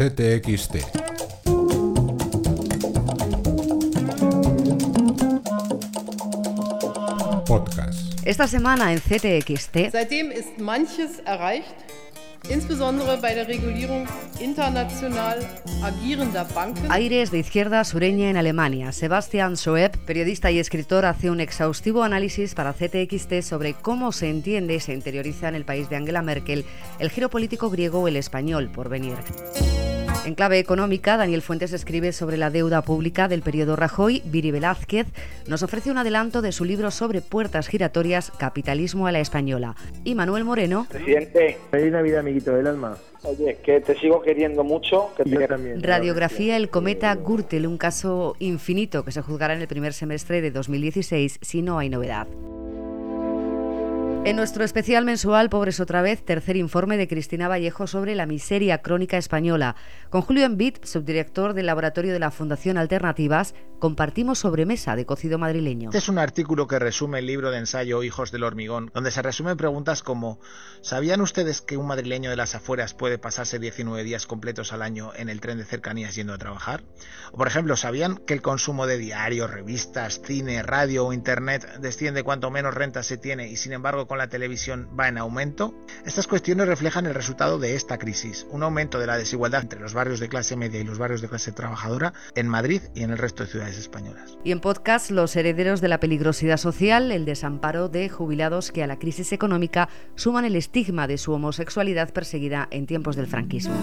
CTXT. Podcast. Esta semana en CTXT. Seitdem ist manches erreicht, insbesondere bei der Regulierung international agierender Banken. Aires de izquierda sureña en Alemania. Sebastian Schoeb, periodista y escritor, hace un exhaustivo análisis para CTXT sobre cómo se entiende y se interioriza en el país de Angela Merkel el giro político griego o el español por venir. En clave económica, Daniel Fuentes escribe sobre la deuda pública del periodo Rajoy. Viri Velázquez nos ofrece un adelanto de su libro sobre puertas giratorias, Capitalismo a la Española. Y Manuel Moreno. Presidente. Feliz Navidad, amiguito del alma. Oye, que te sigo queriendo mucho. Que Yo también. Radiografía El cometa Gürtel, un caso infinito que se juzgará en el primer semestre de 2016 si no hay novedad. En nuestro especial mensual Pobres otra vez, tercer informe de Cristina Vallejo sobre la miseria crónica española. Con Julio Envit, subdirector del laboratorio de la Fundación Alternativas, compartimos sobremesa de cocido madrileño. Este es un artículo que resume el libro de ensayo Hijos del Hormigón, donde se resumen preguntas como ¿Sabían ustedes que un madrileño de las afueras puede pasarse 19 días completos al año en el tren de cercanías yendo a trabajar? O por ejemplo, ¿sabían que el consumo de diarios, revistas, cine, radio o internet desciende cuanto menos renta se tiene y sin embargo con la televisión va en aumento? Estas cuestiones reflejan el resultado de esta crisis, un aumento de la desigualdad entre los barrios de clase media y los barrios de clase trabajadora en Madrid y en el resto de ciudades españolas. Y en podcast, los herederos de la peligrosidad social, el desamparo de jubilados que a la crisis económica suman el estigma de su homosexualidad perseguida en tiempos del franquismo.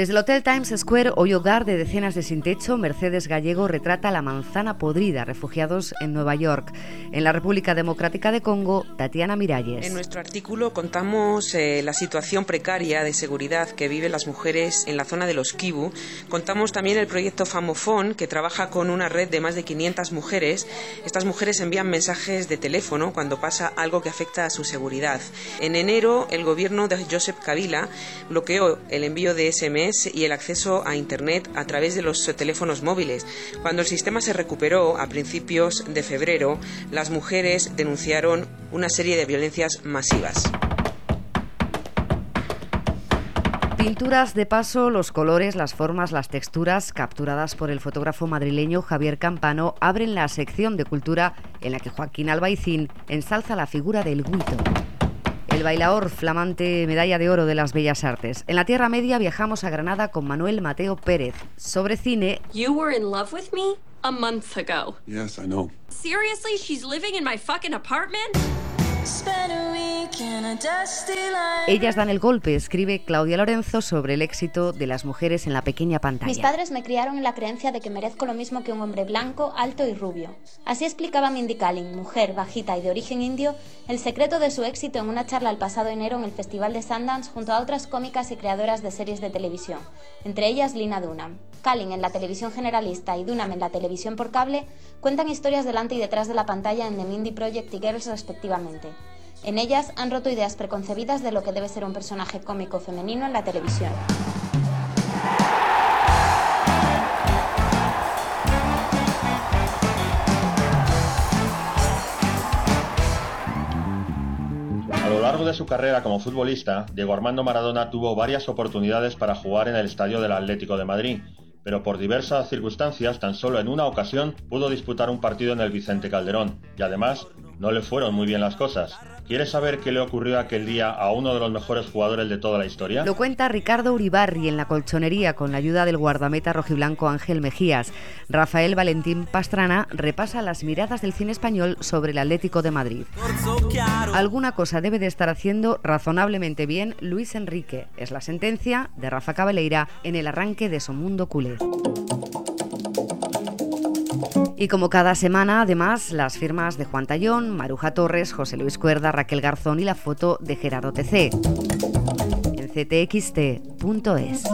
Desde el Hotel Times Square, hoy hogar de decenas de sin techo, Mercedes Gallego retrata la manzana podrida, refugiados en Nueva York. En la República Democrática de Congo, Tatiana Miralles. En nuestro artículo contamos eh, la situación precaria de seguridad que viven las mujeres en la zona de los Kivu. Contamos también el proyecto Famofon, que trabaja con una red de más de 500 mujeres. Estas mujeres envían mensajes de teléfono cuando pasa algo que afecta a su seguridad. En enero, el gobierno de Joseph Kabila bloqueó el envío de SMS y el acceso a Internet a través de los teléfonos móviles. Cuando el sistema se recuperó a principios de febrero, las mujeres denunciaron una serie de violencias masivas. Pinturas de paso, los colores, las formas, las texturas capturadas por el fotógrafo madrileño Javier Campano abren la sección de cultura en la que Joaquín Albaicín ensalza la figura del guito el bailaor flamante medalla de oro de las Bellas Artes. En la Tierra Media viajamos a Granada con Manuel Mateo Pérez. Sobre cine. You were in love with me a month ago. Yes, I know. Seriously, she's living in my fucking apartment? Ellas dan el golpe, escribe Claudia Lorenzo sobre el éxito de las mujeres en la pequeña pantalla. Mis padres me criaron en la creencia de que merezco lo mismo que un hombre blanco, alto y rubio. Así explicaba Mindy Kaling, mujer bajita y de origen indio, el secreto de su éxito en una charla el pasado enero en el Festival de Sundance junto a otras cómicas y creadoras de series de televisión, entre ellas Lina Dunham. Kaling en la televisión generalista y Dunham en la televisión por cable cuentan historias delante y detrás de la pantalla en The Mindy Project y Girls respectivamente. En ellas han roto ideas preconcebidas de lo que debe ser un personaje cómico femenino en la televisión. A lo largo de su carrera como futbolista, Diego Armando Maradona tuvo varias oportunidades para jugar en el estadio del Atlético de Madrid, pero por diversas circunstancias tan solo en una ocasión pudo disputar un partido en el Vicente Calderón, y además no le fueron muy bien las cosas. ¿Quieres saber qué le ocurrió aquel día a uno de los mejores jugadores de toda la historia? Lo cuenta Ricardo Uribarri en la colchonería con la ayuda del guardameta rojiblanco Ángel Mejías. Rafael Valentín Pastrana repasa las miradas del cine español sobre el Atlético de Madrid. Alguna cosa debe de estar haciendo razonablemente bien Luis Enrique. Es la sentencia de Rafa Cabeleira en el arranque de su mundo culé. Y como cada semana, además, las firmas de Juan Tallón, Maruja Torres, José Luis Cuerda, Raquel Garzón y la foto de Gerardo TC en ctxt.es.